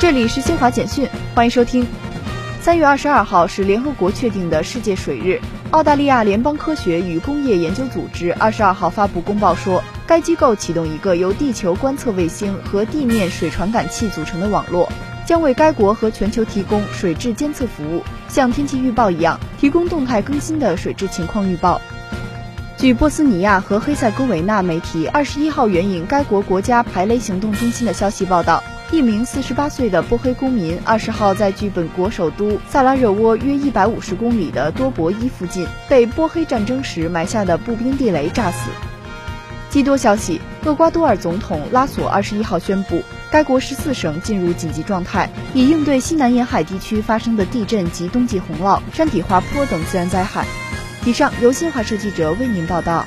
这里是新华简讯，欢迎收听。三月二十二号是联合国确定的世界水日。澳大利亚联邦科学与工业研究组织二十二号发布公报说，该机构启动一个由地球观测卫星和地面水传感器组成的网络，将为该国和全球提供水质监测服务，像天气预报一样提供动态更新的水质情况预报。据波斯尼亚和黑塞哥维那媒体二十一号援引该国国家排雷行动中心的消息报道。一名四十八岁的波黑公民，二十号在距本国首都萨拉热窝约一百五十公里的多博伊附近，被波黑战争时埋下的步兵地雷炸死。基多消息，厄瓜多尔总统拉索二十一号宣布，该国十四省进入紧急状态，以应对西南沿海地区发生的地震及冬季洪涝、山体滑坡等自然灾害。以上由新华社记者为您报道。